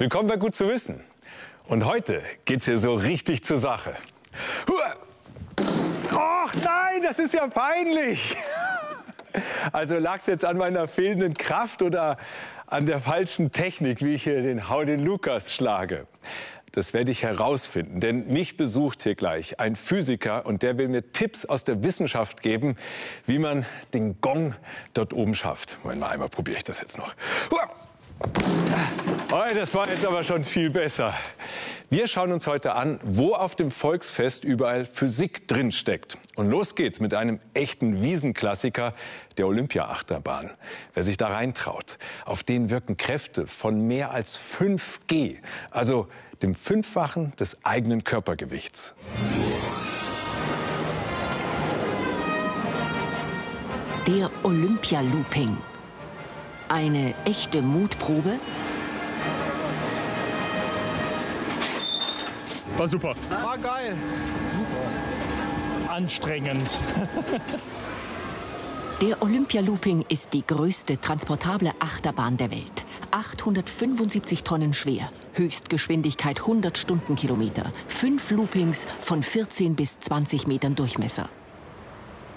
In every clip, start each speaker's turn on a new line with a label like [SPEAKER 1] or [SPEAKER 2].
[SPEAKER 1] Willkommen bei Gut zu wissen. Und heute geht's hier so richtig zur Sache. Ach nein, das ist ja peinlich. Also lag es jetzt an meiner fehlenden Kraft oder an der falschen Technik, wie ich hier den Hau den Lukas schlage? Das werde ich herausfinden, denn mich besucht hier gleich ein Physiker und der will mir Tipps aus der Wissenschaft geben, wie man den Gong dort oben schafft. Moment mal, einmal probiere ich das jetzt noch. Oh, das war jetzt aber schon viel besser. Wir schauen uns heute an, wo auf dem Volksfest überall Physik drinsteckt. Und los geht's mit einem echten Wiesenklassiker, der Olympia-Achterbahn. Wer sich da reintraut, auf den wirken Kräfte von mehr als 5G, also dem Fünffachen des eigenen Körpergewichts.
[SPEAKER 2] Der Olympia-Looping. Eine echte Mutprobe?
[SPEAKER 3] War super.
[SPEAKER 4] War geil.
[SPEAKER 3] Super. Anstrengend.
[SPEAKER 2] Der Olympia-Looping ist die größte transportable Achterbahn der Welt. 875 Tonnen schwer, Höchstgeschwindigkeit 100 Stundenkilometer, fünf Loopings von 14 bis 20 Metern Durchmesser.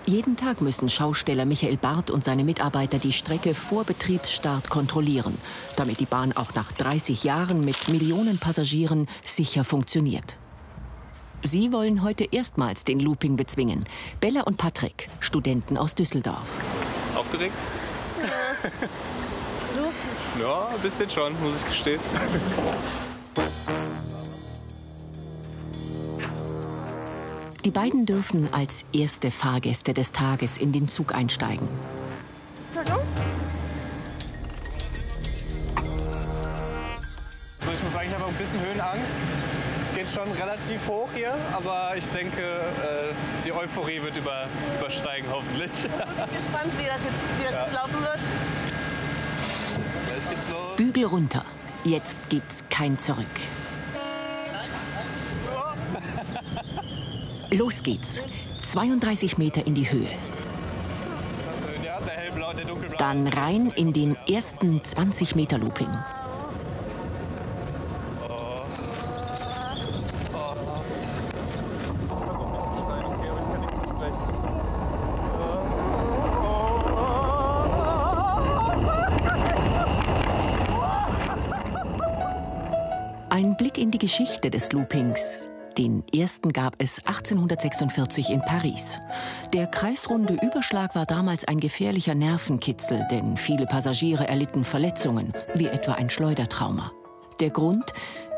[SPEAKER 2] Jeden Tag müssen Schausteller Michael Barth und seine Mitarbeiter die Strecke vor Betriebsstart kontrollieren, damit die Bahn auch nach 30 Jahren mit Millionen Passagieren sicher funktioniert. Sie wollen heute erstmals den Looping bezwingen. Bella und Patrick, Studenten aus Düsseldorf.
[SPEAKER 5] Aufgeregt? Ja. Ja, ein bisschen schon, muss ich gestehen.
[SPEAKER 2] Die beiden dürfen als erste Fahrgäste des Tages in den Zug einsteigen.
[SPEAKER 5] Also ich muss sagen, ich habe ein bisschen Höhenangst. Es geht schon relativ hoch hier, aber ich denke, äh, die Euphorie wird über, übersteigen hoffentlich. Ich bin
[SPEAKER 6] gespannt, wie das jetzt, wie das ja. jetzt laufen wird.
[SPEAKER 2] Gleich geht's los. Bügel runter. Jetzt gibt's kein Zurück. Los geht's. 32 Meter in die Höhe. Dann rein in den ersten 20 Meter Looping. Ein Blick in die Geschichte des Loopings. Den ersten gab es 1846 in Paris. Der kreisrunde Überschlag war damals ein gefährlicher Nervenkitzel, denn viele Passagiere erlitten Verletzungen, wie etwa ein Schleudertrauma. Der Grund?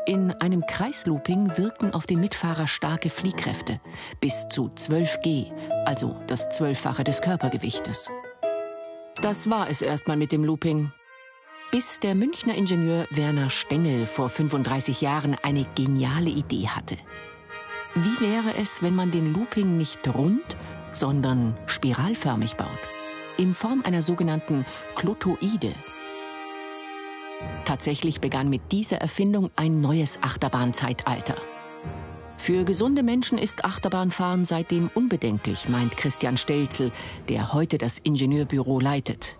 [SPEAKER 2] In einem Kreislooping wirken auf den Mitfahrer starke Fliehkräfte, bis zu 12 G, also das Zwölffache des Körpergewichtes. Das war es erstmal mit dem Looping. Bis der Münchner Ingenieur Werner Stengel vor 35 Jahren eine geniale Idee hatte. Wie wäre es, wenn man den Looping nicht rund, sondern spiralförmig baut? In Form einer sogenannten Klotoide. Tatsächlich begann mit dieser Erfindung ein neues Achterbahnzeitalter. Für gesunde Menschen ist Achterbahnfahren seitdem unbedenklich, meint Christian Stelzel, der heute das Ingenieurbüro leitet.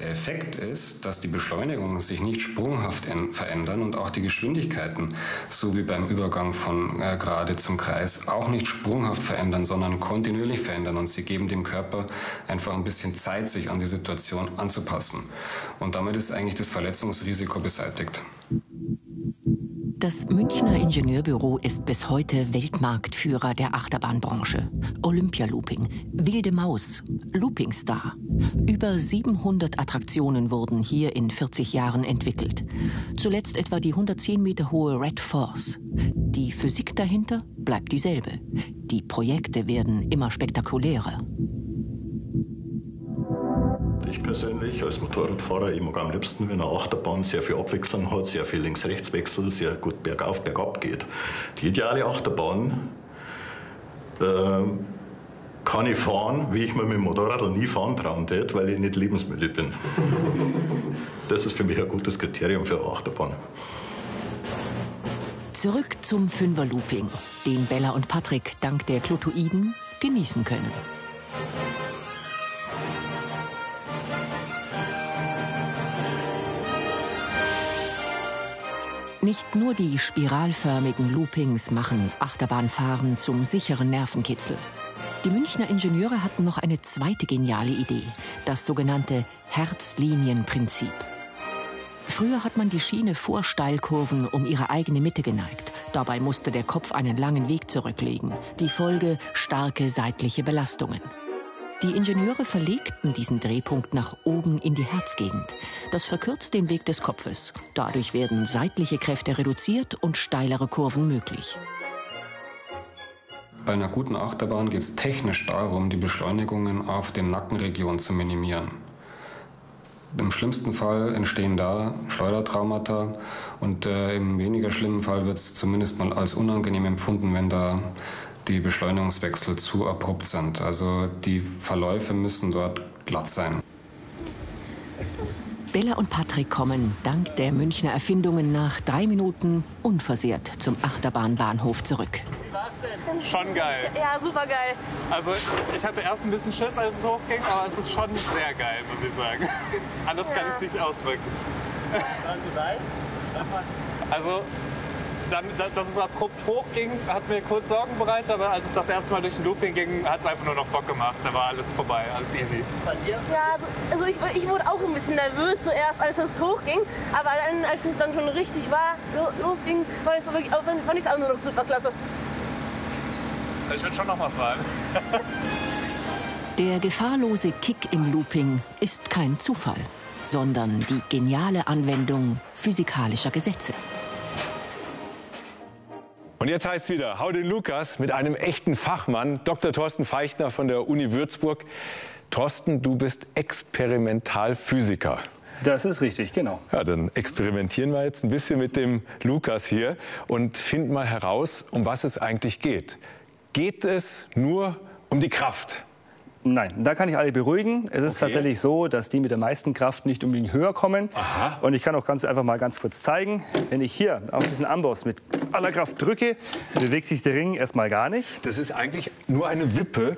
[SPEAKER 7] Der Effekt ist, dass die Beschleunigungen sich nicht sprunghaft verändern und auch die Geschwindigkeiten, so wie beim Übergang von äh, Gerade zum Kreis, auch nicht sprunghaft verändern, sondern kontinuierlich verändern. Und sie geben dem Körper einfach ein bisschen Zeit, sich an die Situation anzupassen. Und damit ist eigentlich das Verletzungsrisiko beseitigt.
[SPEAKER 2] Das Münchner Ingenieurbüro ist bis heute Weltmarktführer der Achterbahnbranche. Olympialooping, Wilde Maus, Loopingstar. Über 700 Attraktionen wurden hier in 40 Jahren entwickelt. Zuletzt etwa die 110 Meter hohe Red Force. Die Physik dahinter bleibt dieselbe. Die Projekte werden immer spektakulärer.
[SPEAKER 8] Ich persönlich als Motorradfahrer, ich mag am liebsten, wenn eine Achterbahn sehr viel Abwechslung hat, sehr viel Links-Rechts-Wechsel, sehr gut bergauf, bergab geht. Die ideale Achterbahn äh, kann ich fahren, wie ich mir mit dem Motorrad nie fahren trauen tät, weil ich nicht lebensmüde bin. Das ist für mich ein gutes Kriterium für eine Achterbahn.
[SPEAKER 2] Zurück zum Fünfer-Looping, den Bella und Patrick dank der Klotoiden genießen können. Nicht nur die spiralförmigen Loopings machen Achterbahnfahren zum sicheren Nervenkitzel. Die Münchner Ingenieure hatten noch eine zweite geniale Idee, das sogenannte Herzlinienprinzip. Früher hat man die Schiene vor Steilkurven um ihre eigene Mitte geneigt. Dabei musste der Kopf einen langen Weg zurücklegen. Die Folge starke seitliche Belastungen. Die Ingenieure verlegten diesen Drehpunkt nach oben in die Herzgegend. Das verkürzt den Weg des Kopfes. Dadurch werden seitliche Kräfte reduziert und steilere Kurven möglich.
[SPEAKER 7] Bei einer guten Achterbahn geht es technisch darum, die Beschleunigungen auf den Nackenregionen zu minimieren. Im schlimmsten Fall entstehen da Schleudertraumata und äh, im weniger schlimmen Fall wird es zumindest mal als unangenehm empfunden, wenn da die Beschleunigungswechsel zu abrupt sind. Also die Verläufe müssen dort glatt sein.
[SPEAKER 2] Bella und Patrick kommen dank der Münchner Erfindungen nach drei Minuten unversehrt zum Achterbahnbahnhof zurück.
[SPEAKER 5] Schon geil.
[SPEAKER 6] Ja, super geil.
[SPEAKER 5] Also ich hatte erst ein bisschen Schiss, als es hochging, aber es ist schon sehr geil, muss ich sagen. Anders kann ich es nicht ausdrücken. Also dann, dass es abrupt hochging, hat mir kurz Sorgen bereitet, aber als es das erste Mal durch den Looping ging, hat es einfach nur noch Bock gemacht. Da war alles vorbei, alles easy.
[SPEAKER 6] Ja, also, also ich, ich wurde auch ein bisschen nervös zuerst, als es hochging. Aber dann, als es dann schon richtig war, lo- losging, war ich so wirklich, auch, fand ich es auch nur noch super klasse.
[SPEAKER 5] Ich würde schon noch mal fahren.
[SPEAKER 2] Der gefahrlose Kick im Looping ist kein Zufall, sondern die geniale Anwendung physikalischer Gesetze.
[SPEAKER 1] Und jetzt heißt es wieder, hau den Lukas mit einem echten Fachmann, Dr. Thorsten Feichtner von der Uni Würzburg. Thorsten, du bist Experimentalphysiker.
[SPEAKER 3] Das ist richtig, genau.
[SPEAKER 1] Ja, dann experimentieren wir jetzt ein bisschen mit dem Lukas hier und finden mal heraus, um was es eigentlich geht. Geht es nur um die Kraft?
[SPEAKER 3] Nein, da kann ich alle beruhigen. Es ist
[SPEAKER 1] Okay.
[SPEAKER 3] tatsächlich so, dass die mit der meisten Kraft nicht unbedingt höher kommen.
[SPEAKER 1] Aha.
[SPEAKER 3] Und ich kann auch ganz einfach mal ganz kurz zeigen. Wenn ich hier auf diesen Amboss mit aller Kraft drücke, bewegt sich der Ring erstmal gar nicht.
[SPEAKER 1] Das ist eigentlich nur eine Wippe.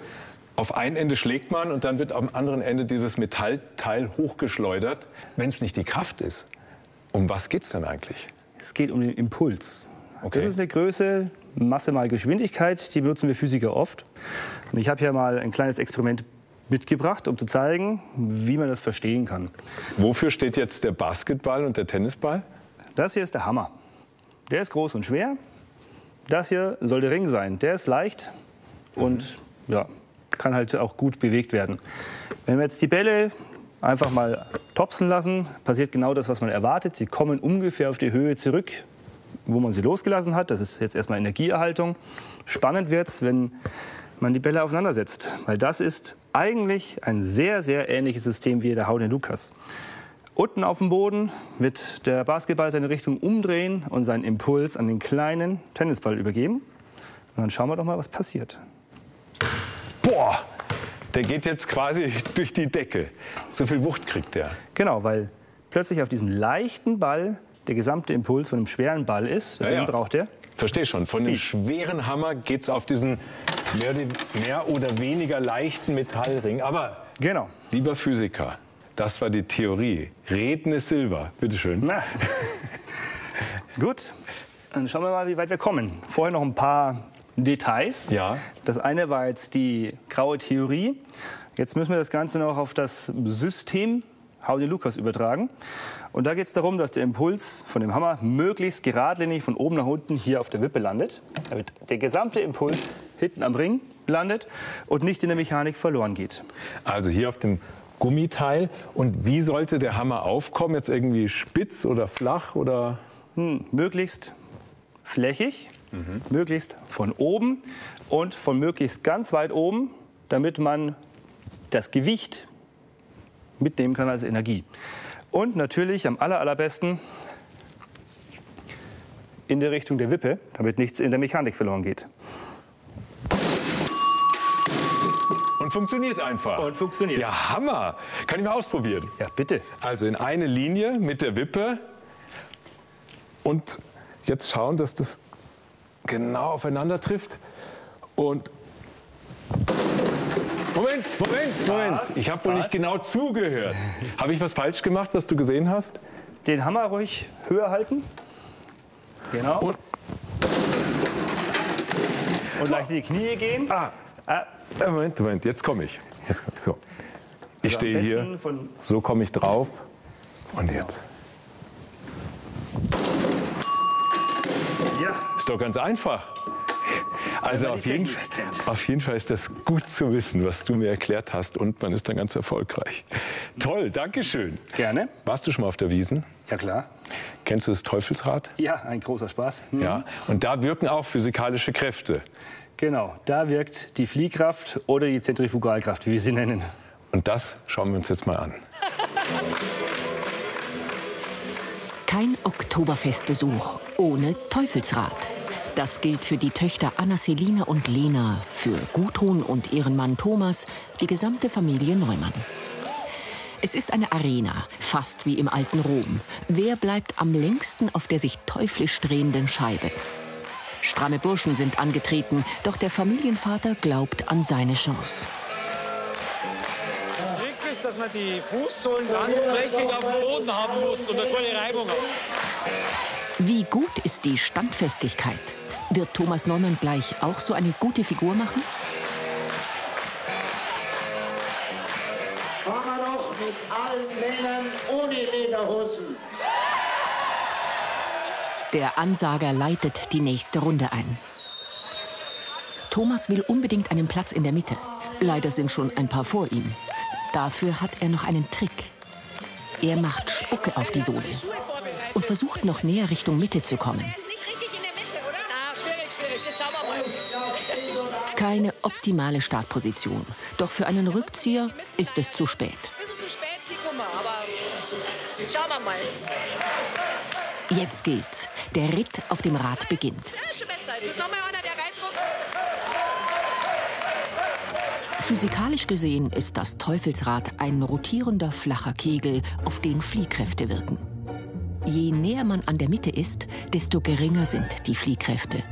[SPEAKER 1] Auf ein Ende schlägt man und dann wird am anderen Ende dieses Metallteil hochgeschleudert. Wenn es nicht die Kraft ist, um was geht es denn eigentlich?
[SPEAKER 3] Es geht um den Impuls.
[SPEAKER 1] Okay.
[SPEAKER 3] Das ist eine Größe, Masse mal Geschwindigkeit, die benutzen wir Physiker oft. Und ich habe hier mal ein kleines Experiment mitgebracht, um zu zeigen, wie man das verstehen kann.
[SPEAKER 1] Wofür steht jetzt der Basketball und der Tennisball?
[SPEAKER 3] Das hier ist der Hammer. Der ist groß und schwer. Das hier soll der Ring sein. Der ist leicht und ja, kann halt auch gut bewegt werden. Wenn wir jetzt die Bälle einfach mal topsen lassen, passiert genau das, was man erwartet. Sie kommen ungefähr auf die Höhe zurück, wo man sie losgelassen hat. Das ist jetzt erstmal Energieerhaltung. Spannend wird es, wenn man die Bälle aufeinandersetzt, weil das ist eigentlich ein sehr, sehr ähnliches System wie der Hau den Lukas. Unten auf dem Boden wird der Basketball seine Richtung umdrehen und seinen Impuls an den kleinen Tennisball übergeben. Und dann schauen wir doch mal, was passiert.
[SPEAKER 1] Boah, der geht jetzt quasi durch die Decke. So viel Wucht kriegt der.
[SPEAKER 3] Genau, weil plötzlich auf diesem leichten Ball der gesamte Impuls von einem schweren Ball ist. Deswegen
[SPEAKER 1] Ja, ja.
[SPEAKER 3] braucht er.
[SPEAKER 1] Verstehe schon. Von dem schweren Hammer geht es auf diesen mehr oder, mehr oder weniger leichten Metallring. Aber,
[SPEAKER 3] Genau.
[SPEAKER 1] lieber Physiker, das war die Theorie. Reden ist Silber. Bitteschön.
[SPEAKER 3] Na. Gut, dann schauen wir mal, wie weit wir kommen. Vorher noch ein paar Details.
[SPEAKER 1] Ja.
[SPEAKER 3] Das eine war jetzt die graue Theorie. Jetzt müssen wir das Ganze noch auf das System Howdy Lukas übertragen. Und da geht es darum, dass der Impuls von dem Hammer möglichst geradlinig von oben nach unten hier auf der Wippe landet, damit der gesamte Impuls hinten am Ring landet und nicht in der Mechanik verloren geht.
[SPEAKER 1] Also hier auf dem Gummiteil. Und wie sollte der Hammer aufkommen? Jetzt irgendwie spitz oder flach oder?
[SPEAKER 3] Hm, möglichst flächig, möglichst von oben und von möglichst ganz weit oben, damit man das Gewicht mitnehmen kann als Energie. Und natürlich am aller, allerbesten in der Richtung der Wippe, damit nichts in der Mechanik verloren geht.
[SPEAKER 1] Und funktioniert einfach.
[SPEAKER 3] Und funktioniert.
[SPEAKER 1] Ja, Hammer. Kann ich mal ausprobieren.
[SPEAKER 3] Ja, bitte.
[SPEAKER 1] Also in eine Linie mit der Wippe und jetzt schauen, dass das genau aufeinander trifft. Und Moment, Moment, Moment.
[SPEAKER 3] Was?
[SPEAKER 1] Ich habe wohl nicht genau zugehört. Habe ich was falsch gemacht, was du gesehen hast?
[SPEAKER 3] Den Hammer ruhig höher halten. Genau.
[SPEAKER 1] Und,
[SPEAKER 3] Und leicht in die Knie gehen.
[SPEAKER 1] ah,
[SPEAKER 3] Ah,
[SPEAKER 1] Moment, Moment, jetzt komme ich. Jetzt komm ich. So. Ich
[SPEAKER 3] am
[SPEAKER 1] stehe hier, so komme ich drauf. Und jetzt.
[SPEAKER 3] ja,
[SPEAKER 1] Ist doch ganz einfach. Also auf jeden, auf jeden Fall ist das gut zu wissen, was du mir erklärt hast und man ist dann ganz erfolgreich. Toll, danke schön.
[SPEAKER 3] gerne.
[SPEAKER 1] Warst du schon mal auf der Wiesen?
[SPEAKER 3] Ja, klar.
[SPEAKER 1] Kennst du das Teufelsrad?
[SPEAKER 3] Ja, ein großer Spaß. Hm.
[SPEAKER 1] Ja. Und da wirken auch physikalische Kräfte.
[SPEAKER 3] Genau, da wirkt die Fliehkraft oder die Zentrifugalkraft, wie wir sie nennen.
[SPEAKER 1] Und das schauen wir uns jetzt mal an.
[SPEAKER 2] Kein Oktoberfestbesuch ohne Teufelsrad. Das gilt für die Töchter Anna Selina und Lena, für Gudrun und ihren Mann Thomas, die gesamte Familie Neumann. Es ist eine Arena, fast wie im alten Rom. Wer bleibt am längsten auf der sich teuflisch drehenden Scheibe? Stramme Burschen sind angetreten, doch der Familienvater glaubt an seine Chance.
[SPEAKER 4] Der Trick ist, dass man die Fußsohlen ganz flächig auf dem Boden haben muss und eine gute Reibung hat.
[SPEAKER 2] Wie gut ist die Standfestigkeit? Wird Thomas Neumann gleich auch so eine gute Figur machen?
[SPEAKER 9] Fahren wir noch mit allen Männern ohne Lederhosen.
[SPEAKER 2] Der Ansager leitet die nächste Runde ein. Thomas will unbedingt einen Platz in der Mitte. Leider sind schon ein paar vor ihm. Dafür hat er noch einen Trick. Er macht Spucke auf die Sohle und versucht noch näher Richtung Mitte zu kommen. Keine optimale Startposition. Doch für einen Rückzieher ist es zu spät.
[SPEAKER 10] Schauen wir mal.
[SPEAKER 2] Jetzt geht's. Der Ritt auf dem Rad beginnt.
[SPEAKER 10] Ja, ist schon besser. Jetzt ist noch mal einer, der reindruckt.
[SPEAKER 2] Physikalisch gesehen ist das Teufelsrad ein rotierender flacher Kegel, auf den Fliehkräfte wirken. Je näher man an der Mitte ist, desto geringer sind die Fliehkräfte.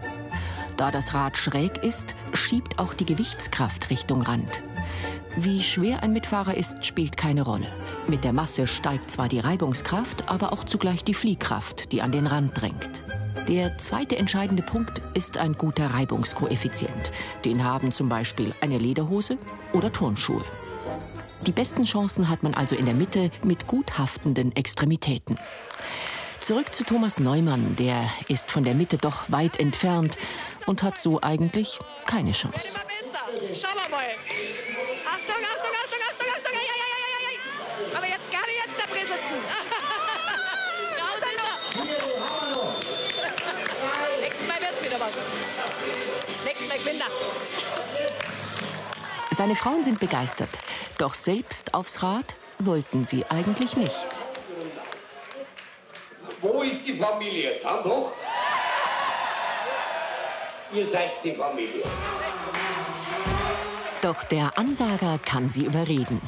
[SPEAKER 2] Da das Rad schräg ist, schiebt auch die Gewichtskraft Richtung Rand. Wie schwer ein Mitfahrer ist, spielt keine Rolle. Mit der Masse steigt zwar die Reibungskraft, aber auch zugleich die Fliehkraft, die an den Rand drängt. Der zweite entscheidende Punkt ist ein guter Reibungskoeffizient. Den haben zum Beispiel eine Lederhose oder Turnschuhe. Die besten Chancen hat man also in der Mitte mit gut haftenden Extremitäten. Zurück zu Thomas Neumann, der ist von der Mitte doch weit entfernt und hat so eigentlich keine Chance.
[SPEAKER 10] Wir mal. Er.
[SPEAKER 2] Seine Frauen sind begeistert, doch selbst aufs Rad wollten sie eigentlich nicht.
[SPEAKER 9] Wo ist die Familie? Da doch. Ihr seid die Familie.
[SPEAKER 2] Doch der Ansager kann sie überreden.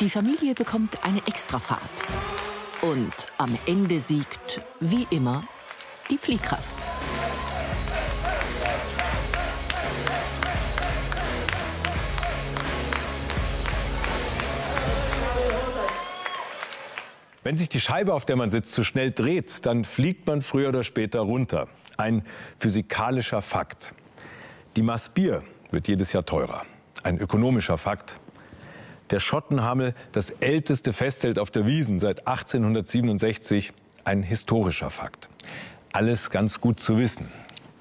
[SPEAKER 2] Die Familie bekommt eine Extrafahrt. Und am Ende siegt, wie immer, die Fliehkraft.
[SPEAKER 1] Wenn sich die Scheibe, auf der man sitzt, zu schnell dreht, dann fliegt man früher oder später runter. Ein physikalischer Fakt. Die Maß wird jedes Jahr teurer. Ein ökonomischer Fakt. Der Schottenhammel, das älteste Festzelt auf der Wiesen seit 1867, ein historischer Fakt. Alles ganz gut zu wissen.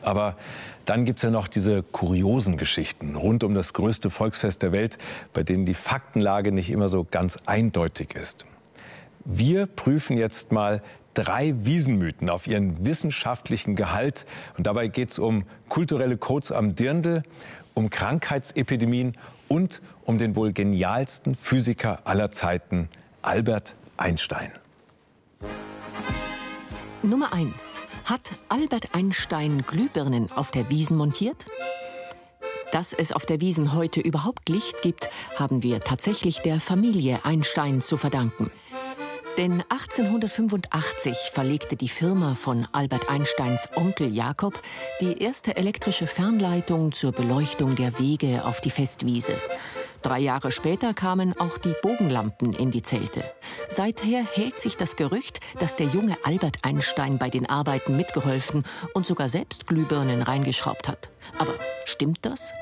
[SPEAKER 1] Aber dann gibt es ja noch diese kuriosen Geschichten rund um das größte Volksfest der Welt, bei denen die Faktenlage nicht immer so ganz eindeutig ist. Wir prüfen jetzt mal drei Wiesenmythen auf ihren wissenschaftlichen Gehalt. Und dabei geht es um kulturelle Codes am Dirndl, um Krankheitsepidemien und um den wohl genialsten Physiker aller Zeiten, Albert Einstein.
[SPEAKER 2] Nummer 1. Hat Albert Einstein Glühbirnen auf der Wiesen montiert? Dass es auf der Wiesen heute überhaupt Licht gibt, haben wir tatsächlich der Familie Einstein zu verdanken. Denn 1885 verlegte die Firma von Albert Einsteins Onkel Jakob die erste elektrische Fernleitung zur Beleuchtung der Wege auf die Festwiese. Drei Jahre später kamen auch die Bogenlampen in die Zelte. Seither hält sich das Gerücht, dass der junge Albert Einstein bei den Arbeiten mitgeholfen und sogar selbst Glühbirnen reingeschraubt hat. Aber stimmt das?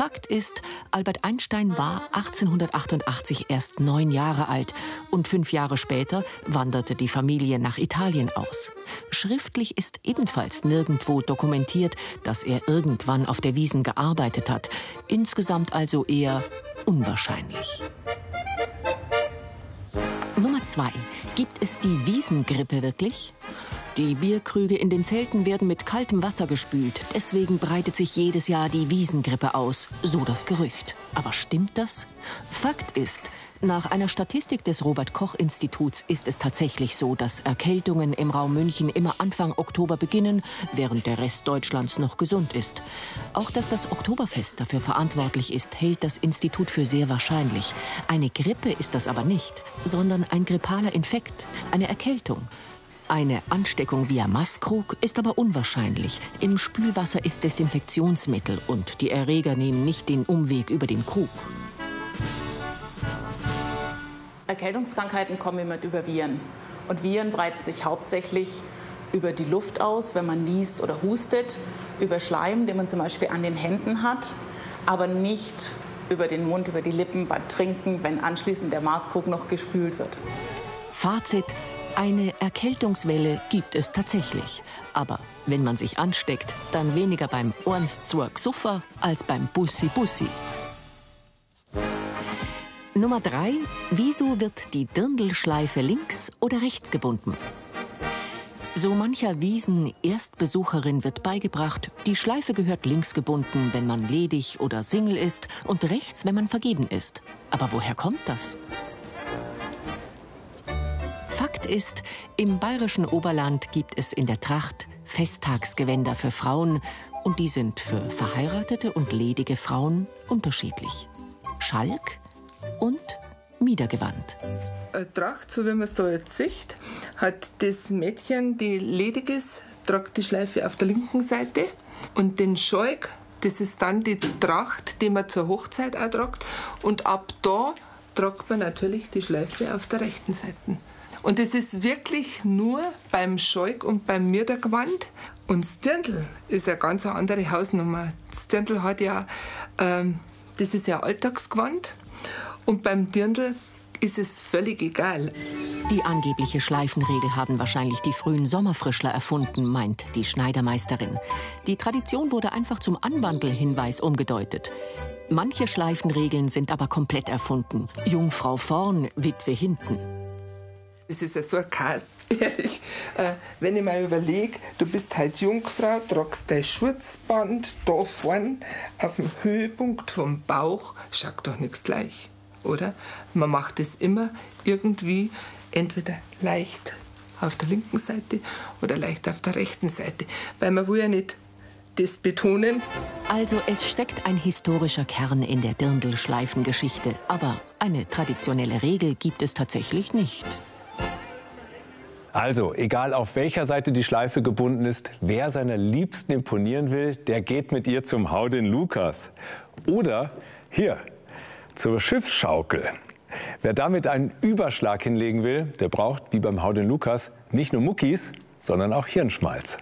[SPEAKER 2] Fakt ist, Albert Einstein war 1888 erst neun Jahre alt und fünf Jahre später wanderte die Familie nach Italien aus. Schriftlich ist ebenfalls nirgendwo dokumentiert, dass er irgendwann auf der Wiesen gearbeitet hat. Insgesamt also eher unwahrscheinlich. Nummer zwei. Gibt es die Wiesengrippe wirklich? Die Bierkrüge in den Zelten werden mit kaltem Wasser gespült. Deswegen breitet sich jedes Jahr die Wiesengrippe aus. So das Gerücht. Aber stimmt das? Fakt ist, nach einer Statistik des Robert Koch Instituts ist es tatsächlich so, dass Erkältungen im Raum München immer Anfang Oktober beginnen, während der Rest Deutschlands noch gesund ist. Auch dass das Oktoberfest dafür verantwortlich ist, hält das Institut für sehr wahrscheinlich. Eine Grippe ist das aber nicht, sondern ein grippaler Infekt, eine Erkältung. Eine Ansteckung via Maskrug ist aber unwahrscheinlich. Im Spülwasser ist Desinfektionsmittel und die Erreger nehmen nicht den Umweg über den Krug.
[SPEAKER 11] Erkältungskrankheiten kommen immer über Viren. Und Viren breiten sich hauptsächlich über die Luft aus, wenn man niest oder hustet, über Schleim, den man zum Beispiel an den Händen hat, aber nicht über den Mund, über die Lippen beim Trinken, wenn anschließend der Maßkrug noch gespült wird.
[SPEAKER 2] Fazit. Eine Erkältungswelle gibt es tatsächlich. Aber wenn man sich ansteckt, dann weniger beim Orns zur Xuffer als beim Bussi Bussi. Nummer drei. Wieso wird die Dirndlschleife links oder rechts gebunden? So mancher Wiesen-Erstbesucherin wird beigebracht, die Schleife gehört links gebunden, wenn man ledig oder Single ist und rechts, wenn man vergeben ist. Aber woher kommt das? Ist, im bayerischen Oberland gibt es in der Tracht Festtagsgewänder für Frauen und die sind für verheiratete und ledige Frauen unterschiedlich. Schalk und Miedergewand.
[SPEAKER 12] Eine Tracht, so wie man es da jetzt sieht, hat das Mädchen, die ledig ist, tragt die Schleife auf der linken Seite und den Schalk, das ist dann die Tracht, die man zur Hochzeit auch tragt und ab da tragt man natürlich die Schleife auf der rechten Seite. Und es ist wirklich nur beim Schalk und beim Miedergewand. Und das Dirndl ist eine ganz andere Hausnummer. Das Dirndl hat ja, ähm, das ist ja Alltagsgewand. Und beim Dirndl ist es völlig egal.
[SPEAKER 2] Die angebliche Schleifenregel haben wahrscheinlich die frühen Sommerfrischler erfunden, meint die Schneidermeisterin. Die Tradition wurde einfach zum Anwandelhinweis umgedeutet. Manche Schleifenregeln sind aber komplett erfunden. Jungfrau vorn, Witwe hinten.
[SPEAKER 12] Das ist ja so ein Kass. äh, wenn ich mal überlege, du bist halt Jungfrau, tragst dein Schutzband da vorn auf dem Höhepunkt vom Bauch, schaut doch nichts gleich, oder? Man macht es immer irgendwie entweder leicht auf der linken Seite oder leicht auf der rechten Seite, weil man will ja nicht das betonen.
[SPEAKER 2] Also es steckt ein historischer Kern in der Dirndl-Schleifengeschichte, aber eine traditionelle Regel gibt es tatsächlich nicht.
[SPEAKER 1] Also, egal auf welcher Seite die Schleife gebunden ist, wer seiner Liebsten imponieren will, der geht mit ihr zum Haudin Lukas. Oder hier, zur Schiffsschaukel. Wer damit einen Überschlag hinlegen will, der braucht, wie beim Haudin Lukas, nicht nur Muckis, sondern auch Hirnschmalz.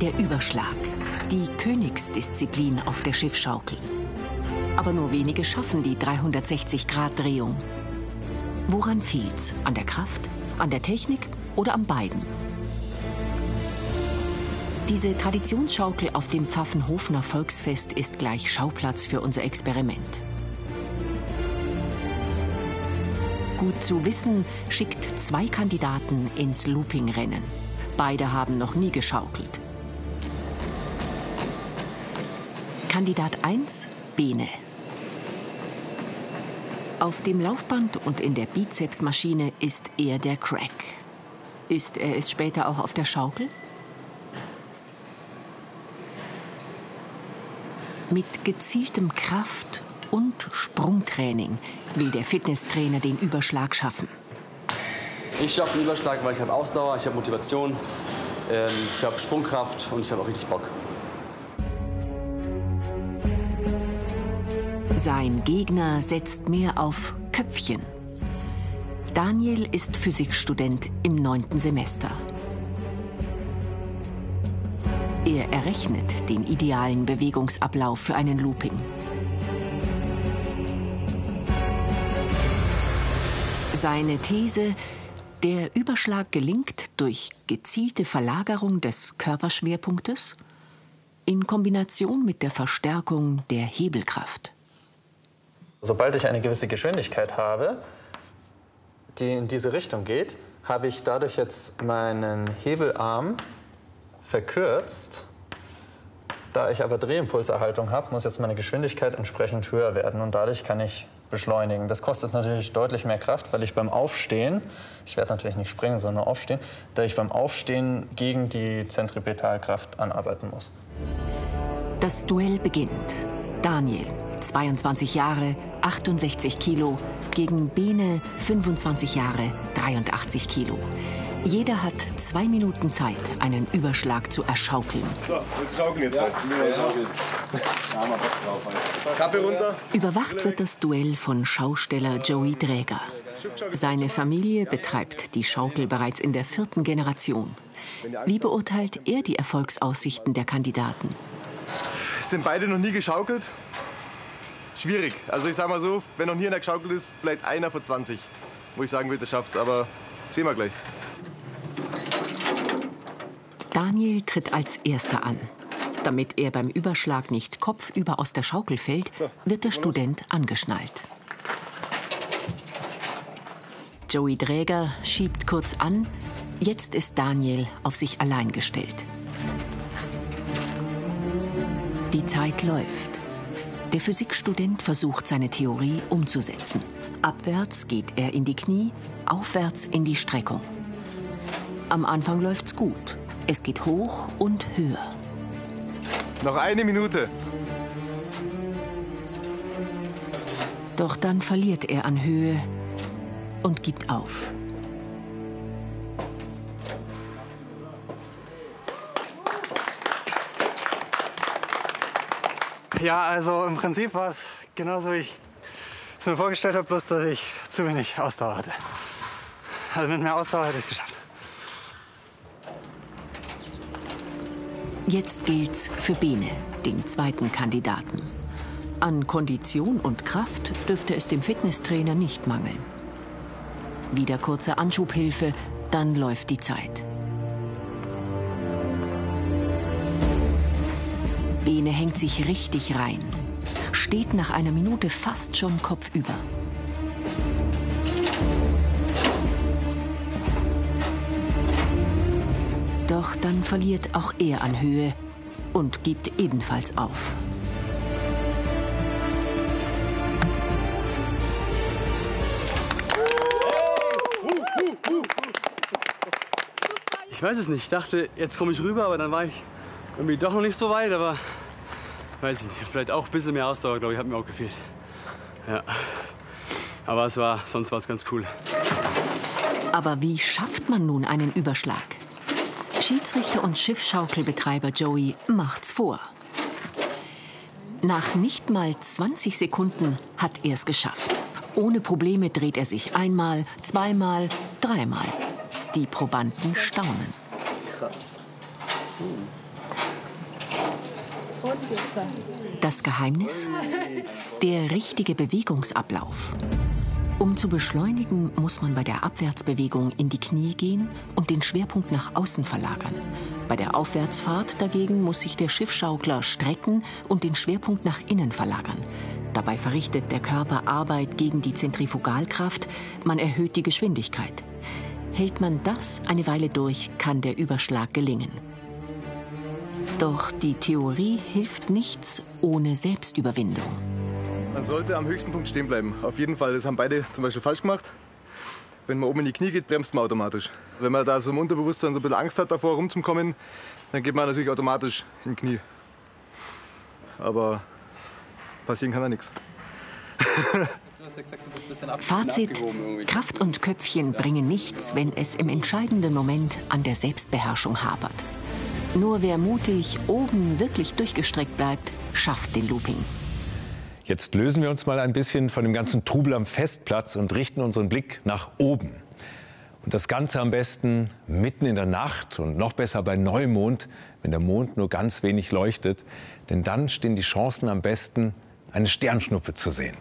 [SPEAKER 2] Der Überschlag, die Königsdisziplin auf der Schiffsschaukel. Aber nur wenige schaffen die 360-Grad-Drehung. Woran fehlt's? An der Kraft, an der Technik oder an beiden? Diese Traditionsschaukel auf dem Pfaffenhofener Volksfest ist gleich Schauplatz für unser Experiment. Gut zu wissen, schickt zwei Kandidaten ins Loopingrennen. Beide haben noch nie geschaukelt. Kandidat 1, Bene. Auf dem Laufband und in der Bizepsmaschine ist er der Crack. Ist er es später auch auf der Schaukel? Mit gezieltem Kraft- und Sprungtraining will der Fitnesstrainer den Überschlag schaffen.
[SPEAKER 13] Ich schaffe den Überschlag, weil ich habe Ausdauer, ich habe Motivation, ähm, ich habe Sprungkraft und ich habe auch richtig Bock.
[SPEAKER 2] Sein Gegner setzt mehr auf Köpfchen. Daniel ist Physikstudent im neunten Semester. Er errechnet den idealen Bewegungsablauf für einen Looping. Seine These, der Überschlag gelingt durch gezielte Verlagerung des Körperschwerpunktes in Kombination mit der Verstärkung der Hebelkraft.
[SPEAKER 14] Sobald ich eine gewisse Geschwindigkeit habe, die in diese Richtung geht, habe ich dadurch jetzt meinen Hebelarm verkürzt. Da ich aber Drehimpulserhaltung habe, muss jetzt meine Geschwindigkeit entsprechend höher werden und dadurch kann ich beschleunigen. Das kostet natürlich deutlich mehr Kraft, weil ich beim Aufstehen, ich werde natürlich nicht springen, sondern aufstehen, da ich beim Aufstehen gegen die Zentripetalkraft anarbeiten muss.
[SPEAKER 2] Das Duell beginnt. Daniel, 22 Jahre, 68 Kilo, gegen Bene, 25 Jahre, 83 Kilo. Jeder hat zwei Minuten Zeit, einen Überschlag zu erschaukeln.
[SPEAKER 15] So, jetzt schaukeln jetzt halt. Kaffee runter.
[SPEAKER 2] Überwacht wird das Duell von Schausteller Joey Dräger. Seine Familie betreibt die Schaukel bereits in der vierten Generation. Wie beurteilt er die Erfolgsaussichten der Kandidaten?
[SPEAKER 15] Sind beide noch nie geschaukelt? Schwierig. Also ich sag mal so, wenn noch nie einer geschaukelt ist, vielleicht einer von 20, wo ich sagen würde, schafft's. Aber sehen wir gleich.
[SPEAKER 2] Daniel tritt als Erster an. Damit er beim Überschlag nicht kopfüber aus der Schaukel fällt, wird der Student angeschnallt. Joey Dräger schiebt kurz an. Jetzt ist Daniel auf sich allein gestellt. Die Zeit läuft. Der Physikstudent versucht seine Theorie umzusetzen. Abwärts geht er in die Knie, aufwärts in die Streckung. Am Anfang läuft's gut. Es geht hoch und höher.
[SPEAKER 15] Noch eine Minute.
[SPEAKER 2] Doch dann verliert er an Höhe und gibt auf.
[SPEAKER 16] Ja, also im Prinzip war es genauso, wie ich es mir vorgestellt habe, bloß dass ich zu wenig Ausdauer hatte. Also mit mehr Ausdauer hätte ich es geschafft.
[SPEAKER 2] Jetzt gilt's für Bene, den zweiten Kandidaten. An Kondition und Kraft dürfte es dem Fitnesstrainer nicht mangeln. Wieder kurze Anschubhilfe, dann läuft die Zeit. Bene hängt sich richtig rein. Steht nach einer Minute fast schon kopfüber. Doch dann verliert auch er an Höhe und gibt ebenfalls auf.
[SPEAKER 17] Ich weiß es nicht. Ich dachte, jetzt komme ich rüber, aber dann war ich irgendwie doch noch nicht so weit. Aber weiß ich nicht. Vielleicht auch ein bisschen mehr Ausdauer, glaube ich, hat mir auch gefehlt. Ja. Aber es war, sonst war es ganz cool.
[SPEAKER 2] Aber wie schafft man nun einen Überschlag? Schiedsrichter und Schiffschaukelbetreiber Joey macht's vor. Nach nicht mal 20 Sekunden hat er es geschafft. Ohne Probleme dreht er sich einmal, zweimal, dreimal. Die Probanden staunen.
[SPEAKER 18] Krass.
[SPEAKER 2] Das Geheimnis? Der richtige Bewegungsablauf. Um zu beschleunigen, muss man bei der Abwärtsbewegung in die Knie gehen und den Schwerpunkt nach außen verlagern. Bei der Aufwärtsfahrt dagegen muss sich der Schiffschaukler strecken und den Schwerpunkt nach innen verlagern. Dabei verrichtet der Körper Arbeit gegen die Zentrifugalkraft, man erhöht die Geschwindigkeit. Hält man das eine Weile durch, kann der Überschlag gelingen. Doch die Theorie hilft nichts ohne Selbstüberwindung.
[SPEAKER 15] Man sollte am höchsten Punkt stehen bleiben. Auf jeden Fall. Das haben beide zum Beispiel falsch gemacht. Wenn man oben in die Knie geht, bremst man automatisch. Wenn man da so im Unterbewusstsein so ein bisschen Angst hat, davor rumzukommen, dann geht man natürlich automatisch in die Knie. Aber passieren kann da nichts.
[SPEAKER 2] Fazit: Kraft und Köpfchen bringen nichts, wenn es im entscheidenden Moment an der Selbstbeherrschung hapert. Nur wer mutig oben wirklich durchgestreckt bleibt, schafft den Looping.
[SPEAKER 1] Jetzt lösen wir uns mal ein bisschen von dem ganzen Trubel am Festplatz und richten unseren Blick nach oben. Und das Ganze am besten mitten in der Nacht und noch besser bei Neumond, wenn der Mond nur ganz wenig leuchtet. Denn dann stehen die Chancen am besten, eine Sternschnuppe zu sehen.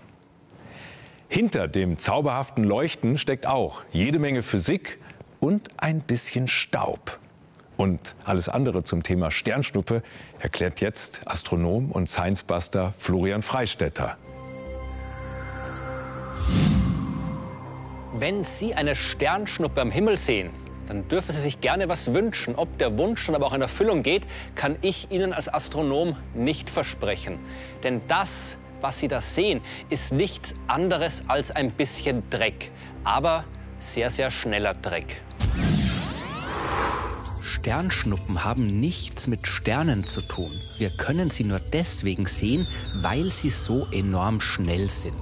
[SPEAKER 1] Hinter dem zauberhaften Leuchten steckt auch jede Menge Physik und ein bisschen Staub. Und alles andere zum Thema Sternschnuppe erklärt jetzt Astronom und Science-Buster Florian Freistetter.
[SPEAKER 18] Wenn Sie eine Sternschnuppe am Himmel sehen, dann dürfen Sie sich gerne was wünschen. Ob der Wunsch dann aber auch in Erfüllung geht, kann ich Ihnen als Astronom nicht versprechen. Denn das, was Sie da sehen, ist nichts anderes als ein bisschen Dreck. Aber sehr, sehr schneller Dreck. Sternschnuppen haben nichts mit Sternen zu tun. Wir können sie nur deswegen sehen, weil sie so enorm schnell sind.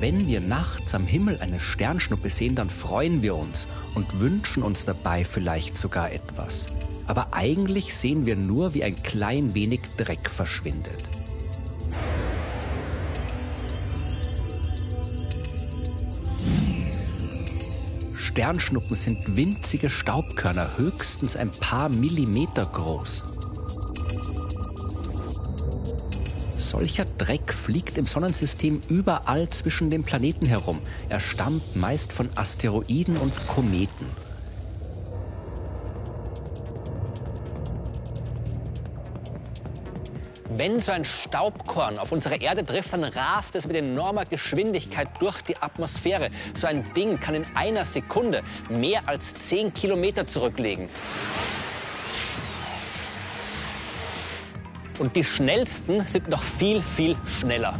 [SPEAKER 18] Wenn wir nachts am Himmel eine Sternschnuppe sehen, dann freuen wir uns und wünschen uns dabei vielleicht sogar etwas. Aber eigentlich sehen wir nur, wie ein klein wenig Dreck verschwindet. Sternschnuppen sind winzige Staubkörner, höchstens ein paar Millimeter groß. Solcher Dreck fliegt im Sonnensystem überall zwischen den Planeten herum. Er stammt meist von Asteroiden und Kometen. Wenn so ein Staubkorn auf unsere Erde trifft, dann rast es mit enormer Geschwindigkeit durch die Atmosphäre. So ein Ding kann in einer Sekunde mehr als 10 Kilometer zurücklegen. Und die schnellsten sind noch viel, viel schneller.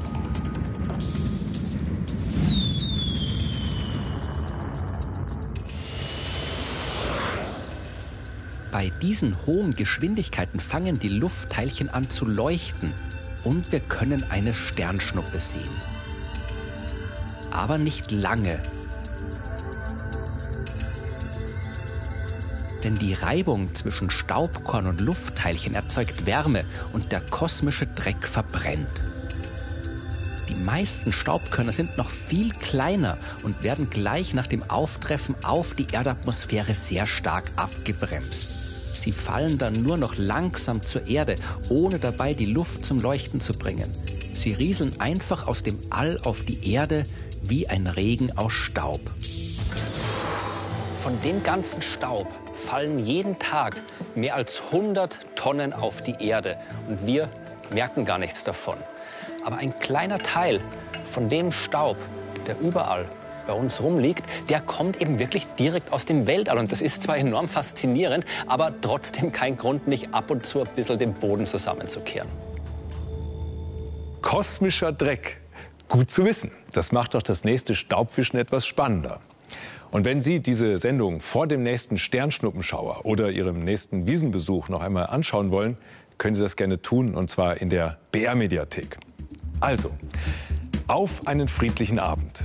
[SPEAKER 18] Bei diesen hohen Geschwindigkeiten fangen die Luftteilchen an zu leuchten und wir können eine Sternschnuppe sehen. Aber nicht lange. Denn die Reibung zwischen Staubkorn und Luftteilchen erzeugt Wärme und der kosmische Dreck verbrennt. Die meisten Staubkörner sind noch viel kleiner und werden gleich nach dem Auftreffen auf die Erdatmosphäre sehr stark abgebremst. Sie fallen dann nur noch langsam zur Erde, ohne dabei die Luft zum Leuchten zu bringen. Sie rieseln einfach aus dem All auf die Erde wie ein Regen aus Staub. Von dem ganzen Staub fallen jeden Tag mehr als 100 Tonnen auf die Erde und wir merken gar nichts davon. Aber ein kleiner Teil von dem Staub, der überall bei uns rumliegt, der kommt eben wirklich direkt aus dem Weltall. Und das ist zwar enorm faszinierend, aber trotzdem kein Grund, nicht ab und zu ein bisschen den Boden zusammenzukehren.
[SPEAKER 1] Kosmischer Dreck. Gut zu wissen. Das macht doch das nächste Staubfischen etwas spannender. Und wenn Sie diese Sendung vor dem nächsten Sternschnuppenschauer oder Ihrem nächsten Wiesenbesuch noch einmal anschauen wollen, können Sie das gerne tun, und zwar in der BR-Mediathek. Also, auf einen friedlichen Abend